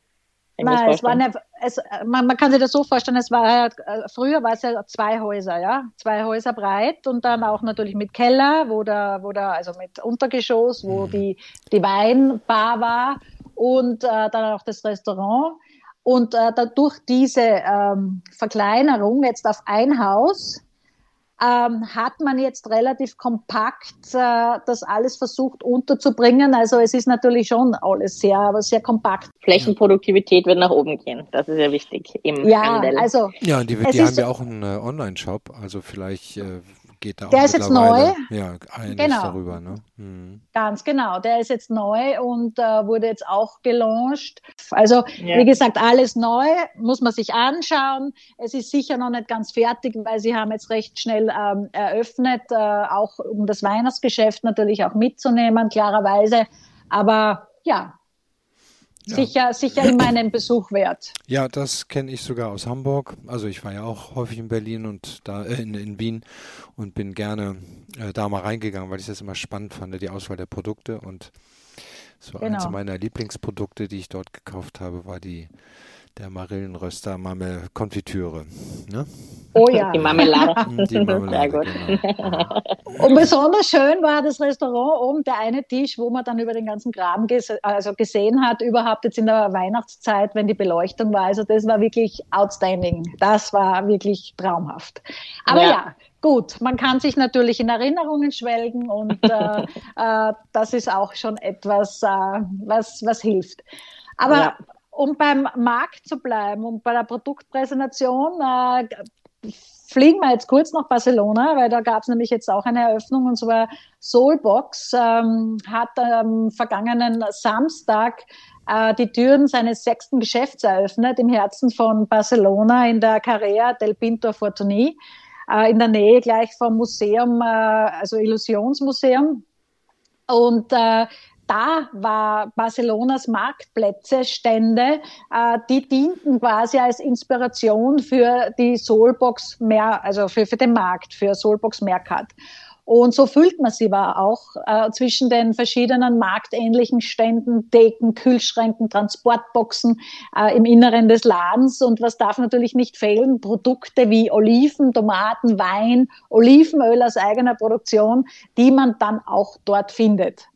Nein, es war eine, es, man, man, kann sich das so vorstellen, es war äh, früher war es ja zwei Häuser, ja, zwei Häuser breit und dann auch natürlich mit Keller, wo da, wo da, also mit Untergeschoss, wo mhm. die, die Weinbar war und äh, dann auch das Restaurant. Und äh, dadurch diese ähm, Verkleinerung jetzt auf ein Haus ähm, hat man jetzt relativ kompakt äh, das alles versucht unterzubringen. Also es ist natürlich schon alles sehr, aber sehr kompakt. Flächenproduktivität wird nach oben gehen. Das ist ja wichtig im ja, Handel. Also ja, die, die haben ja auch einen äh, Online-Shop. Also vielleicht äh, geht da der ist jetzt neu. Ja, genau. darüber. Ne? Hm. Ganz genau. Der ist jetzt neu und äh, wurde jetzt auch gelauncht. Also ja. wie gesagt, alles neu, muss man sich anschauen. Es ist sicher noch nicht ganz fertig, weil sie haben jetzt recht schnell ähm, eröffnet, äh, auch um das Weihnachtsgeschäft natürlich auch mitzunehmen, klarerweise. Aber ja, sicher, sicher in meinem Besuch wert. Ja, das kenne ich sogar aus Hamburg. Also ich war ja auch häufig in Berlin und da äh, in, in Wien und bin gerne äh, da mal reingegangen, weil ich das immer spannend fand, die Auswahl der Produkte und so genau. eines meiner Lieblingsprodukte, die ich dort gekauft habe, war die der Marillenröster Marmel Konfitüre. Ne? Oh ja. Die Marmelade. Die Marmelade, genau. Und besonders schön war das Restaurant oben, der eine Tisch, wo man dann über den ganzen Graben ges also gesehen hat, überhaupt jetzt in der Weihnachtszeit, wenn die Beleuchtung war. Also das war wirklich outstanding. Das war wirklich traumhaft. Aber ja, ja gut, man kann sich natürlich in Erinnerungen schwelgen und äh, äh, das ist auch schon etwas, äh, was, was hilft. Aber ja. Um beim Markt zu bleiben und bei der Produktpräsentation, äh, fliegen wir jetzt kurz nach Barcelona, weil da gab es nämlich jetzt auch eine Eröffnung und zwar Soulbox ähm, hat am vergangenen Samstag äh, die Türen seines sechsten Geschäfts eröffnet im Herzen von Barcelona in der Carrera del Pintor Fortuny, äh, in der Nähe gleich vom Museum, äh, also Illusionsmuseum. Und da war Barcelonas Marktplätze, Stände, äh, die dienten quasi als Inspiration für die Soulbox mehr, also für, für den Markt, für Soulbox Mercat. Und so fühlt man sie aber auch äh, zwischen den verschiedenen marktähnlichen Ständen, Decken, Kühlschränken, Transportboxen äh, im Inneren des Ladens. Und was darf natürlich nicht fehlen? Produkte wie Oliven, Tomaten, Wein, Olivenöl aus eigener Produktion, die man dann auch dort findet.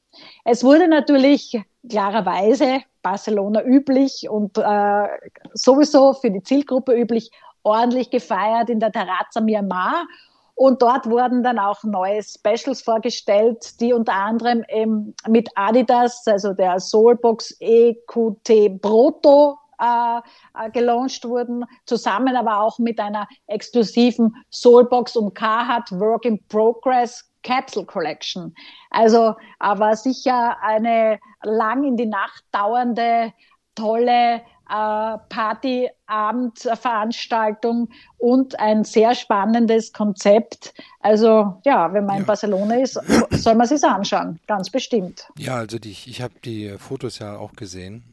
Es wurde natürlich klarerweise Barcelona üblich und äh, sowieso für die Zielgruppe üblich ordentlich gefeiert in der Terrazza Myanmar. Und dort wurden dann auch neue Specials vorgestellt, die unter anderem ähm, mit Adidas, also der Soulbox EQT Proto äh, äh, gelauncht wurden, zusammen aber auch mit einer exklusiven Soulbox und Carhartt Work in Progress Capsule Collection. Also aber sicher eine lang in die Nacht dauernde, tolle äh, Partyabendveranstaltung und ein sehr spannendes Konzept. Also ja, wenn man ja. in Barcelona ist, soll man sich anschauen, ganz bestimmt. Ja, also die, ich habe die Fotos ja auch gesehen.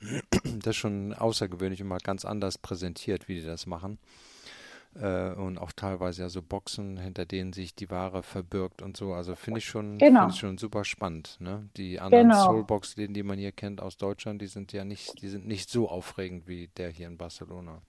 Das ist schon außergewöhnlich und mal ganz anders präsentiert, wie die das machen äh, und auch teilweise ja so Boxen, hinter denen sich die Ware verbirgt und so. Also finde ich schon, genau. finde ich schon super spannend. Ne? Die anderen genau. Soulbox-Läden, die man hier kennt aus Deutschland, die sind ja nicht, die sind nicht so aufregend wie der hier in Barcelona.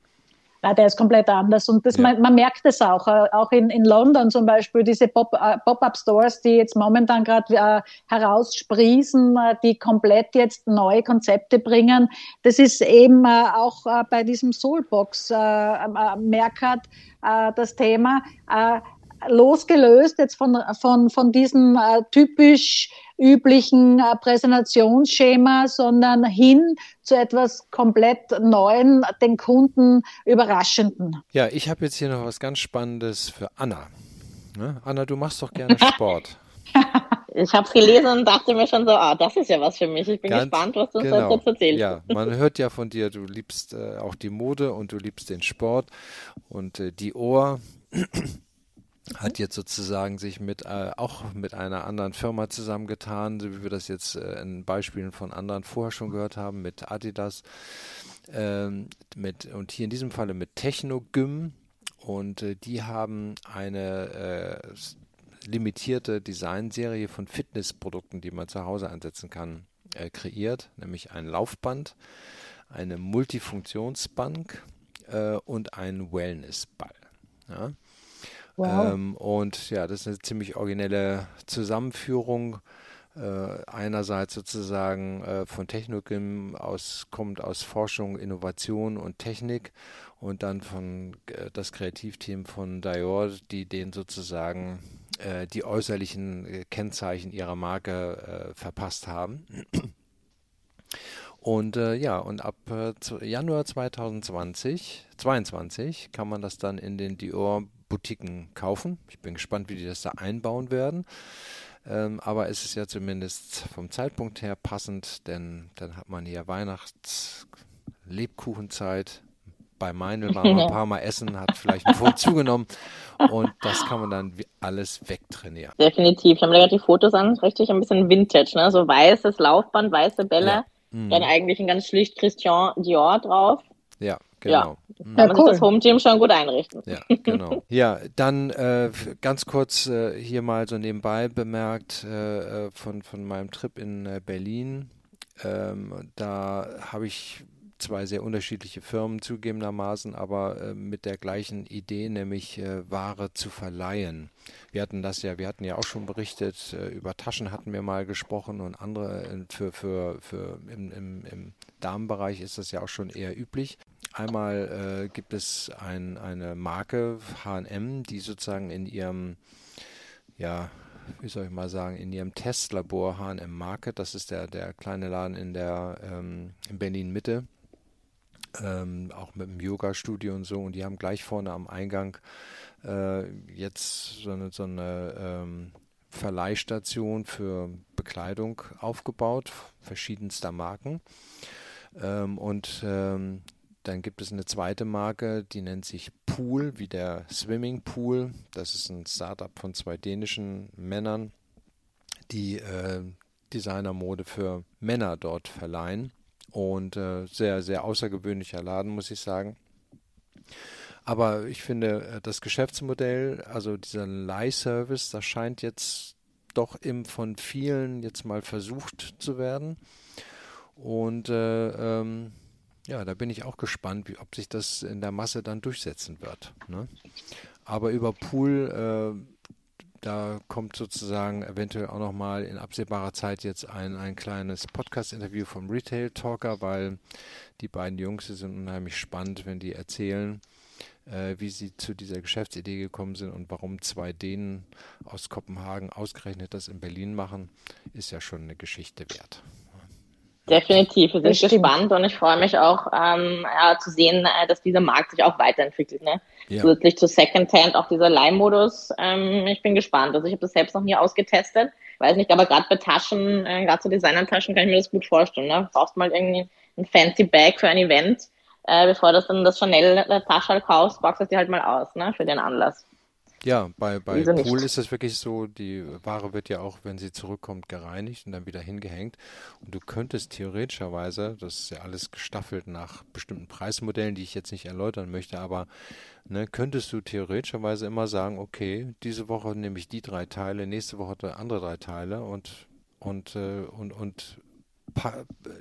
Ja, der ist komplett anders und das, ja. man, man, merkt es auch, äh, auch in, in London zum Beispiel, diese äh, Pop-up-Stores, die jetzt momentan gerade äh, heraussprießen, äh, die komplett jetzt neue Konzepte bringen. Das ist eben äh, auch bei diesem Soulbox Mercat das Thema losgelöst jetzt von, von, von diesem äh, typisch üblichen äh, Präsentationsschema, sondern hin zu etwas komplett Neuen, den Kunden Überraschenden. Ja, ich habe jetzt hier noch was ganz Spannendes für Anna. Ne? Anna, du machst doch gerne Sport. Ich habe es gelesen und dachte mir schon so, ah, das ist ja was für mich. Ich bin Ganz, gespannt, was du uns genau. dazu erzählst. Ja, man hört ja von dir, du liebst äh, auch die Mode und du liebst den Sport und äh, die Ohr hat jetzt sozusagen sich mit äh, auch mit einer anderen Firma zusammengetan, so wie wir das jetzt äh, in Beispielen von anderen vorher schon gehört haben, mit Adidas, ähm, mit und hier in diesem Falle mit Technogym und äh, die haben eine äh, limitierte Designserie von Fitnessprodukten, die man zu Hause einsetzen kann, äh, kreiert, nämlich ein Laufband, eine Multifunktionsbank äh, und einen Wellnessball. Ja. Wow. Ähm, und ja, das ist eine ziemlich originelle Zusammenführung. Äh, einerseits sozusagen äh, von Technikum aus, kommt aus Forschung, Innovation und Technik und dann von äh, das Kreativteam von Dior, die den sozusagen äh, die äußerlichen äh, Kennzeichen ihrer Marke äh, verpasst haben. Und äh, ja, und ab äh, Januar 2020, 22 kann man das dann in den Dior Boutiquen kaufen. Ich bin gespannt, wie die das da einbauen werden. Ähm, aber es ist ja zumindest vom Zeitpunkt her passend, denn dann hat man hier Weihnachts-Lebkuchenzeit. Bei Meinl war man ein paar Mal essen, hat vielleicht ein Pfund zugenommen und das kann man dann alles wegtrainieren. Definitiv. Ich habe mir gerade die Fotos an, richtig ein bisschen Vintage, ne? So weißes Laufband, weiße Bälle, ja. mhm. dann eigentlich ein ganz schlicht Christian Dior drauf. Ja, genau. Ja, kann man cool. sich das Home Gym schon gut einrichten. Ja, genau. ja, dann äh, ganz kurz äh, hier mal so nebenbei bemerkt äh, äh von, von meinem Trip in äh, Berlin. Ähm, da habe ich zwei sehr unterschiedliche Firmen zugegebenermaßen, aber äh, mit der gleichen Idee, nämlich äh, Ware zu verleihen. Wir hatten das ja, wir hatten ja auch schon berichtet, äh, über Taschen hatten wir mal gesprochen und andere äh, für, für, für im, im, im Damenbereich ist das ja auch schon eher üblich. Einmal äh, gibt es ein, eine Marke H&M, die sozusagen in ihrem ja, wie soll ich mal sagen, in ihrem Testlabor H&M Market, das ist der, der kleine Laden in der ähm, in Berlin Mitte, ähm, auch mit dem Yoga-Studio und so. Und die haben gleich vorne am Eingang äh, jetzt so eine, so eine ähm, Verleihstation für Bekleidung aufgebaut, verschiedenster Marken. Ähm, und ähm, dann gibt es eine zweite Marke, die nennt sich Pool, wie der Swimming Pool. Das ist ein Startup von zwei dänischen Männern, die äh, Designermode für Männer dort verleihen. Und äh, sehr, sehr außergewöhnlicher Laden, muss ich sagen. Aber ich finde, äh, das Geschäftsmodell, also dieser Leihservice, das scheint jetzt doch im von vielen jetzt mal versucht zu werden. Und äh, ähm, ja, da bin ich auch gespannt, wie, ob sich das in der Masse dann durchsetzen wird. Ne? Aber über Pool, äh, da kommt sozusagen eventuell auch nochmal in absehbarer Zeit jetzt ein, ein kleines Podcast-Interview vom Retail Talker, weil die beiden Jungs sind unheimlich spannend, wenn die erzählen, äh, wie sie zu dieser Geschäftsidee gekommen sind und warum zwei Dänen aus Kopenhagen ausgerechnet das in Berlin machen, ist ja schon eine Geschichte wert. Definitiv, wir sind gespannt und ich freue mich auch ähm, ja, zu sehen, äh, dass dieser Markt sich auch weiterentwickelt. Ne? Ja. Zusätzlich zu Secondhand auch dieser Leihmodus. Ähm, ich bin gespannt. Also ich habe das selbst noch nie ausgetestet. Weiß nicht, aber gerade bei Taschen, äh, gerade zu Designertaschen kann ich mir das gut vorstellen. Ne? Brauchst mal irgendwie ein fancy Bag für ein Event, äh, bevor du dann das Chanel-Tasche halt kaufst, packst du die halt mal aus ne? für den Anlass. Ja, bei, bei Pool ist es wirklich so, die Ware wird ja auch, wenn sie zurückkommt, gereinigt und dann wieder hingehängt. Und du könntest theoretischerweise, das ist ja alles gestaffelt nach bestimmten Preismodellen, die ich jetzt nicht erläutern möchte, aber ne, könntest du theoretischerweise immer sagen, okay, diese Woche nehme ich die drei Teile, nächste Woche andere drei Teile und und, äh, und, und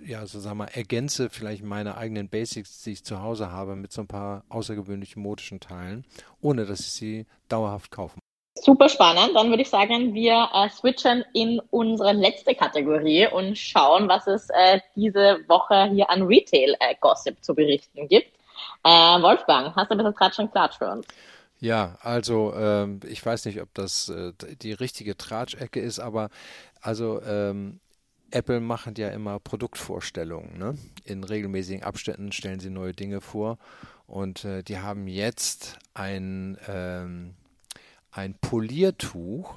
ja, so sagen wir, ergänze vielleicht meine eigenen Basics, die ich zu Hause habe, mit so ein paar außergewöhnlichen modischen Teilen, ohne dass ich sie dauerhaft kaufe. Super spannend. Dann würde ich sagen, wir äh, switchen in unsere letzte Kategorie und schauen, was es äh, diese Woche hier an Retail-Gossip äh, zu berichten gibt. Äh, Wolfgang, hast du ein bisschen Tratsch und Klatsch für uns? Ja, also ähm, ich weiß nicht, ob das äh, die richtige Tratschecke ist, aber also ähm, Apple machen ja immer Produktvorstellungen. Ne? In regelmäßigen Abständen stellen sie neue Dinge vor. Und äh, die haben jetzt ein, ähm, ein Poliertuch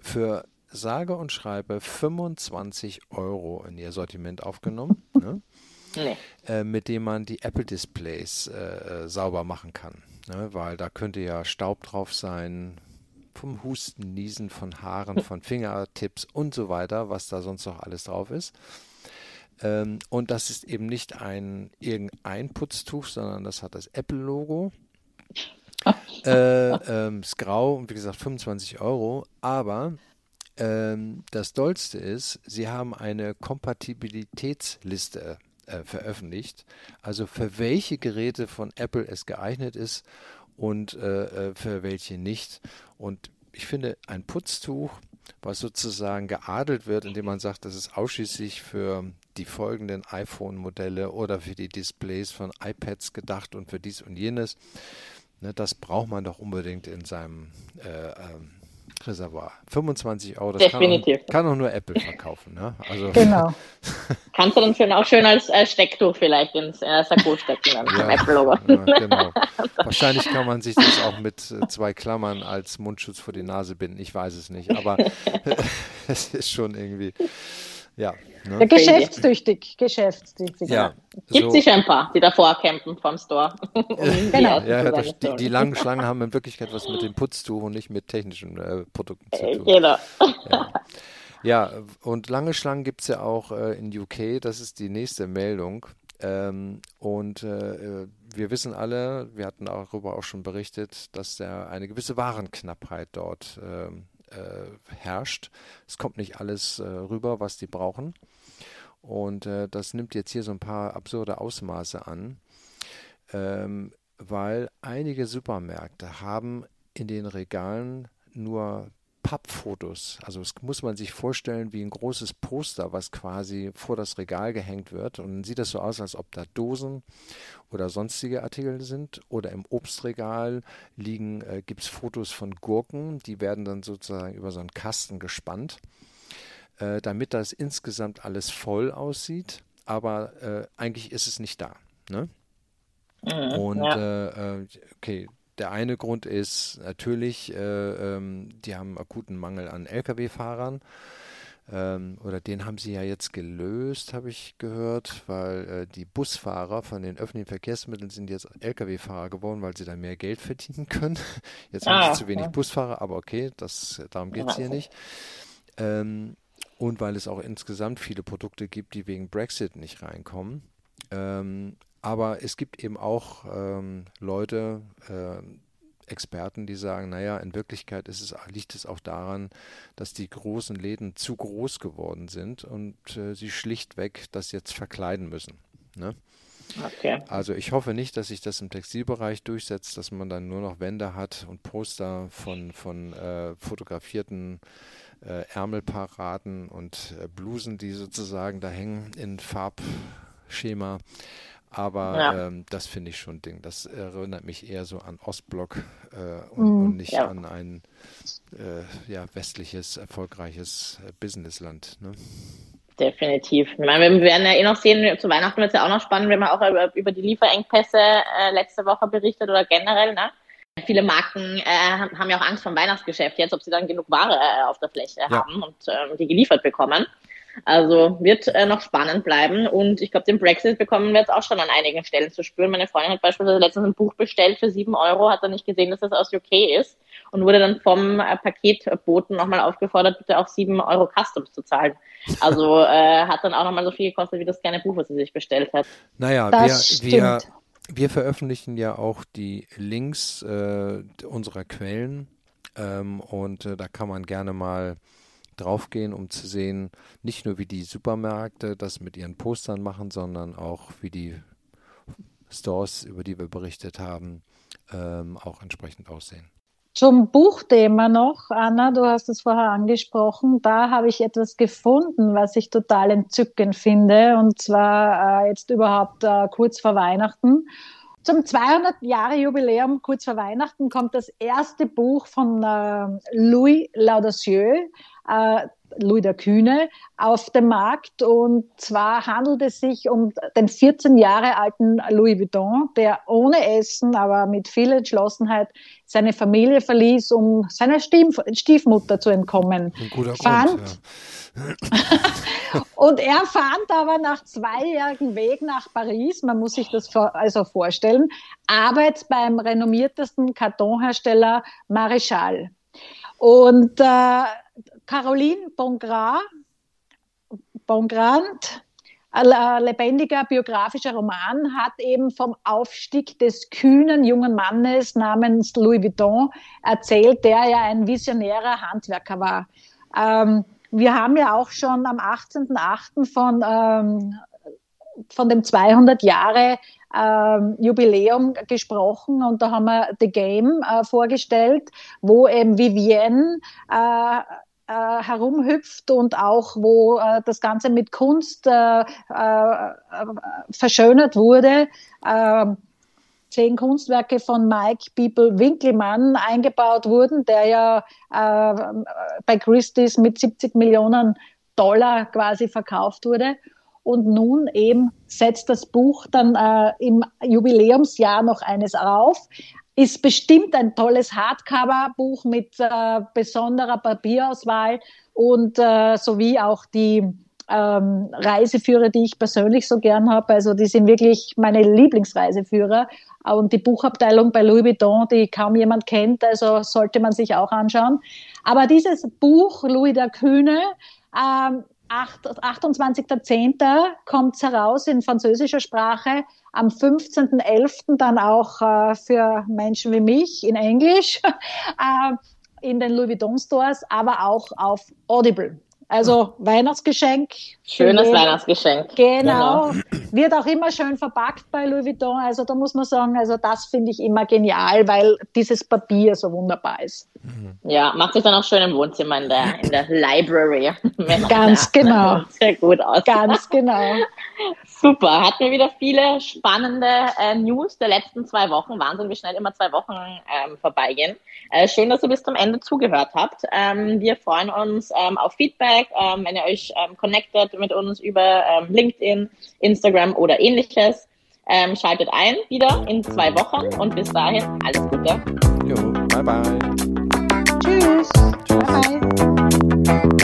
für sage und schreibe 25 Euro in ihr Sortiment aufgenommen, ne? nee. äh, mit dem man die Apple Displays äh sauber machen kann. Ne? Weil da könnte ja Staub drauf sein, vom Husten, Niesen, von Haaren, von Fingertipps und so weiter, was da sonst noch alles drauf ist. Ähm, und das ist eben nicht ein irgendein Putztuch, sondern das hat das Apple-Logo. äh, ähm, ist grau und wie gesagt 25 Euro, aber ähm, das Dollste ist, sie haben eine Kompatibilitätsliste äh, veröffentlicht, also für welche Geräte von Apple es geeignet ist und äh, äh, für welche nicht. Und ich finde, ein Putztuch, was sozusagen geadelt wird, indem man sagt, das ist ausschließlich für die folgenden iPhone-Modelle oder für die Displays von iPads gedacht und für dies und jenes. Ne, das braucht man doch unbedingt in seinem äh, ähm, Reservoir. 25 Euro, das Definitiv. Kann, auch, auch nur Apple verkaufen. Ne? Also, genau. Kannst du dann schön, auch schön als äh, Stecktuch vielleicht ins äh, Sakko stecken, dann ja, Apple-Logo. Ja, genau. Wahrscheinlich kann man sich das auch mit äh, zwei Klammern als Mundschutz vor die Nase binden. Ich weiß es nicht, aber es ist schon irgendwie ja. Ne? Geschäftstüchtig, geschäftstüchtig. Ja, Gibt so. sicher ein paar, die davor campen vom Store. um genau. Ja, das, die, die, langen Schlangen haben in Wirklichkeit was mit dem Putztuch und nicht mit technischen äh, Produkten zu äh, tun. Genau. Ja. ja und lange Schlangen gibt es ja auch äh, in UK, das ist die nächste Meldung. Ähm, und äh, wir wissen alle, wir hatten darüber auch schon berichtet, dass da eine gewisse Warenknappheit dort ähm, äh, herrscht. Es kommt nicht alles äh, rüber, was die brauchen. Und äh, das nimmt jetzt hier so ein paar absurde Ausmaße an, ähm, weil einige Supermärkte haben in den Regalen nur Pappfotos. Also das muss man sich vorstellen wie ein großes Poster, was quasi vor das Regal gehängt wird. Und dann sieht das so aus, als ob da Dosen oder sonstige Artikel sind. Oder im Obstregal liegen, äh, gibt es Fotos von Gurken, die werden dann sozusagen über so einen Kasten gespannt, äh, damit das insgesamt alles voll aussieht. Aber äh, eigentlich ist es nicht da. Ne? Mhm, und ja. Äh, äh, okay, der eine Grund ist natürlich, äh, ähm, die haben akuten Mangel an Lkw-Fahrern. Ähm, oder den haben sie ja jetzt gelöst, habe ich gehört, weil äh, die Busfahrer von den öffentlichen Verkehrsmitteln sind jetzt Lkw-Fahrer geworden, weil sie da mehr Geld verdienen können. Jetzt ah, haben sie zu wenig ja. Busfahrer, aber okay, das, darum geht es hier nicht. Ähm, und weil es auch insgesamt viele Produkte gibt, die wegen Brexit nicht reinkommen. Ähm, aber es gibt eben auch ähm, Leute, äh, Experten, die sagen, naja, in Wirklichkeit es, liegt es auch daran, dass die großen Läden zu groß geworden sind und äh, sie schlichtweg das jetzt verkleiden müssen. Ne? Okay. Also ich hoffe nicht, dass sich das im Textilbereich durchsetzt, dass man dann nur noch Wände hat und Poster von, von äh, fotografierten äh, Ärmelparaden und äh, Blusen, die sozusagen da hängen in Farbschema. Aber ja. ähm, das finde ich schon ein Ding. Das erinnert mich eher so an Ostblock äh, und, mm, und, nicht ja. an ein äh, ja, westliches, erfolgreiches äh, Businessland. Ne? Definitiv. Ich meine, wir werden ja eh noch sehen, zu Weihnachten wird es ja auch noch spannend, wenn man auch über, über die Lieferengpässe äh, letzte Woche berichtet oder generell. Ne? Viele Marken äh, haben ja auch Angst vor dem Weihnachtsgeschäft jetzt, ob sie dann genug Ware äh, auf der Fläche haben und ähm, die geliefert bekommen. Also wird äh, noch spannend bleiben und ich glaube, den Brexit bekommen wir jetzt auch schon an einigen Stellen zu spüren. Meine Freundin hat beispielsweise letztens ein Buch bestellt für sieben Euro, hat dann nicht gesehen, dass das aus UK ist und wurde dann vom äh, Paketboten nochmal aufgefordert, bitte auch sieben Euro Customs zu zahlen. Also äh, hat dann auch nochmal so viel gekostet wie das kleine Buch, was sie sich bestellt hat. Naja, das wir, wir, wir veröffentlichen ja auch die Links äh, unserer Quellen ähm, und äh, da kann man gerne mal draufgehen, um zu sehen, nicht nur wie die Supermärkte das mit ihren Postern machen, sondern auch wie die Stores, über die wir berichtet haben, ähm, auch entsprechend aussehen. Zum Buchthema noch, Anna, du hast es vorher angesprochen, da habe ich etwas gefunden, was ich total entzückend finde, und zwar äh, jetzt überhaupt äh, kurz vor Weihnachten. Zum 200 Jahre Jubiläum kurz vor Weihnachten kommt das erste Buch von äh, Louis Laudacieux, äh, Louis der Kühne auf dem Markt. Und zwar handelt es sich um den 14 Jahre alten Louis Vuitton, der ohne Essen, aber mit viel Entschlossenheit seine Familie verließ, um seiner Stiefmutter zu entkommen. Ein guter fand, Grund, ja. und er fand aber nach zweijährigen Weg nach Paris, man muss sich das also vorstellen, Arbeit beim renommiertesten Kartonhersteller Maréchal. Und äh, Caroline Bongrand, Bongrand, ein lebendiger biografischer Roman, hat eben vom Aufstieg des kühnen jungen Mannes namens Louis Vuitton erzählt, der ja ein visionärer Handwerker war. Ähm, wir haben ja auch schon am 18.08. von, ähm, von dem 200 Jahre ähm, Jubiläum gesprochen und da haben wir The Game äh, vorgestellt, wo eben Vivienne äh, äh, herumhüpft und auch wo äh, das Ganze mit Kunst äh, äh verschönert wurde. Ähm, zehn Kunstwerke von Mike People Winkelmann eingebaut wurden, der ja äh, bei Christie's mit 70 Millionen Dollar quasi verkauft wurde. Und nun eben setzt das Buch dann äh, im Jubiläumsjahr noch eines auf ist bestimmt ein tolles Hardcover-Buch mit äh, besonderer Papierauswahl und äh, sowie auch die ähm, Reiseführer, die ich persönlich so gern habe. Also die sind wirklich meine Lieblingsreiseführer. Und die Buchabteilung bei Louis Vuitton, die kaum jemand kennt, also sollte man sich auch anschauen. Aber dieses Buch, Louis der Kühne, ähm, 28.10. kommt es heraus in französischer Sprache am 15.11. dann auch äh, für Menschen wie mich in Englisch äh, in den Louis Vuitton Stores, aber auch auf Audible. Also Weihnachtsgeschenk Schönes Weihnachtsgeschenk. Genau. genau. Wird auch immer schön verpackt bei Louis Vuitton. Also da muss man sagen, also das finde ich immer genial, weil dieses Papier so wunderbar ist. Ja, macht sich dann auch schön im Wohnzimmer in der, in der Library. Ganz genau. Sehr gut aus. Ganz genau. Super. Hatten wir wieder viele spannende äh, News der letzten zwei Wochen. Wahnsinn, wie schnell immer zwei Wochen ähm, vorbeigehen. Äh, schön, dass ihr bis zum Ende zugehört habt. Ähm, wir freuen uns ähm, auf Feedback, ähm, wenn ihr euch ähm, connectet mit uns über ähm, LinkedIn, Instagram oder ähnliches. Ähm, schaltet ein wieder in zwei Wochen und bis dahin alles Gute. Jo, bye bye. Tschüss. Tschüss. Bye bye.